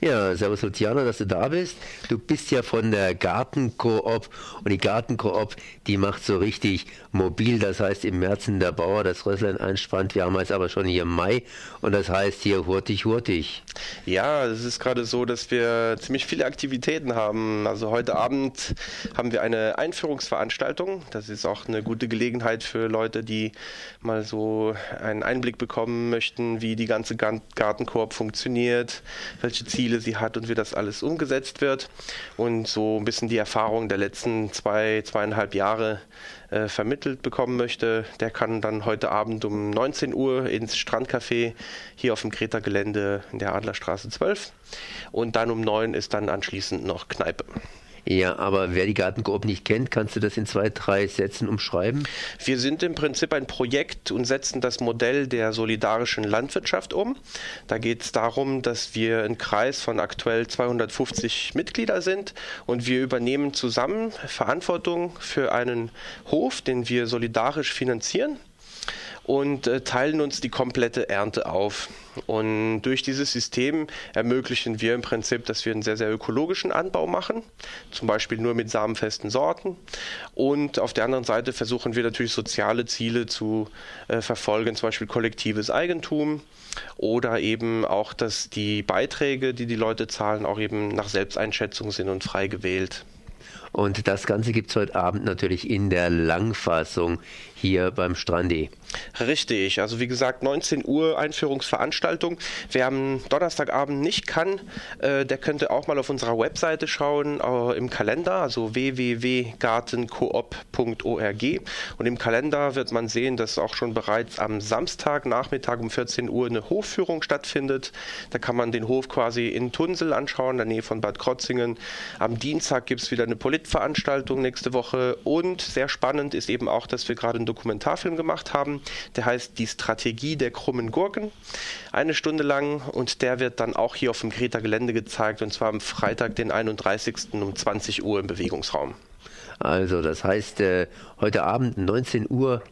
Ja, servus Luciano, dass du da bist. Du bist ja von der Gartenkoop und die Gartenkoop, die macht so richtig mobil. Das heißt, im März in der Bauer das Rösslein einspannt. Wir haben jetzt aber schon hier Mai und das heißt hier hurtig, hurtig. Ja, es ist gerade so, dass wir ziemlich viele Aktivitäten haben. Also heute Abend haben wir eine Einführungsveranstaltung. Das ist auch eine gute Gelegenheit für Leute, die mal so einen Einblick bekommen möchten, wie die ganze Gartenkoop funktioniert, welche Ziele Ziele sie hat und wie das alles umgesetzt wird und so ein bisschen die Erfahrung der letzten zwei, zweieinhalb Jahre äh, vermittelt bekommen möchte, der kann dann heute Abend um 19 Uhr ins Strandcafé hier auf dem Kreta-Gelände in der Adlerstraße 12 und dann um 9 ist dann anschließend noch Kneipe. Ja, aber wer die Gartenkoop nicht kennt, kannst du das in zwei, drei Sätzen umschreiben? Wir sind im Prinzip ein Projekt und setzen das Modell der solidarischen Landwirtschaft um. Da geht es darum, dass wir ein Kreis von aktuell 250 Mitglieder sind und wir übernehmen zusammen Verantwortung für einen Hof, den wir solidarisch finanzieren und äh, teilen uns die komplette Ernte auf. Und durch dieses System ermöglichen wir im Prinzip, dass wir einen sehr, sehr ökologischen Anbau machen, zum Beispiel nur mit samenfesten Sorten. Und auf der anderen Seite versuchen wir natürlich soziale Ziele zu äh, verfolgen, zum Beispiel kollektives Eigentum oder eben auch, dass die Beiträge, die die Leute zahlen, auch eben nach Selbsteinschätzung sind und frei gewählt. Und das Ganze gibt es heute Abend natürlich in der Langfassung hier beim Strandi. Richtig, also wie gesagt 19 Uhr Einführungsveranstaltung. Wer am Donnerstagabend nicht kann, äh, der könnte auch mal auf unserer Webseite schauen, äh, im Kalender, also www.gartenkoop.org und im Kalender wird man sehen, dass auch schon bereits am Samstag Nachmittag um 14 Uhr eine Hofführung stattfindet. Da kann man den Hof quasi in Tunsel anschauen, in der Nähe von Bad Krotzingen. Am Dienstag gibt es wieder eine Politveranstaltung nächste Woche und sehr spannend ist eben auch, dass wir gerade einen Dokumentarfilm gemacht haben der heißt Die Strategie der krummen Gurken. Eine Stunde lang und der wird dann auch hier auf dem Greta Gelände gezeigt und zwar am Freitag, den 31. um 20 Uhr im Bewegungsraum. Also das heißt, äh, heute Abend 19.30 Uhr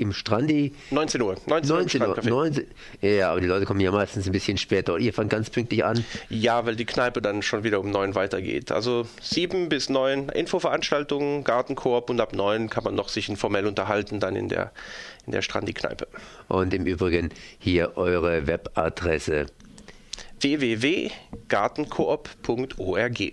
im Strandi. 19 Uhr. 19, 19 Uhr. 19, ja, aber die Leute kommen ja meistens ein bisschen später. Ihr fangt ganz pünktlich an. Ja, weil die Kneipe dann schon wieder um 9 weitergeht. Also 7 bis 9 Infoveranstaltungen, Gartenkoop und ab 9 kann man noch sich informell unterhalten dann in der, in der Strandi-Kneipe. Und im Übrigen hier eure Webadresse www.gartenkoop.org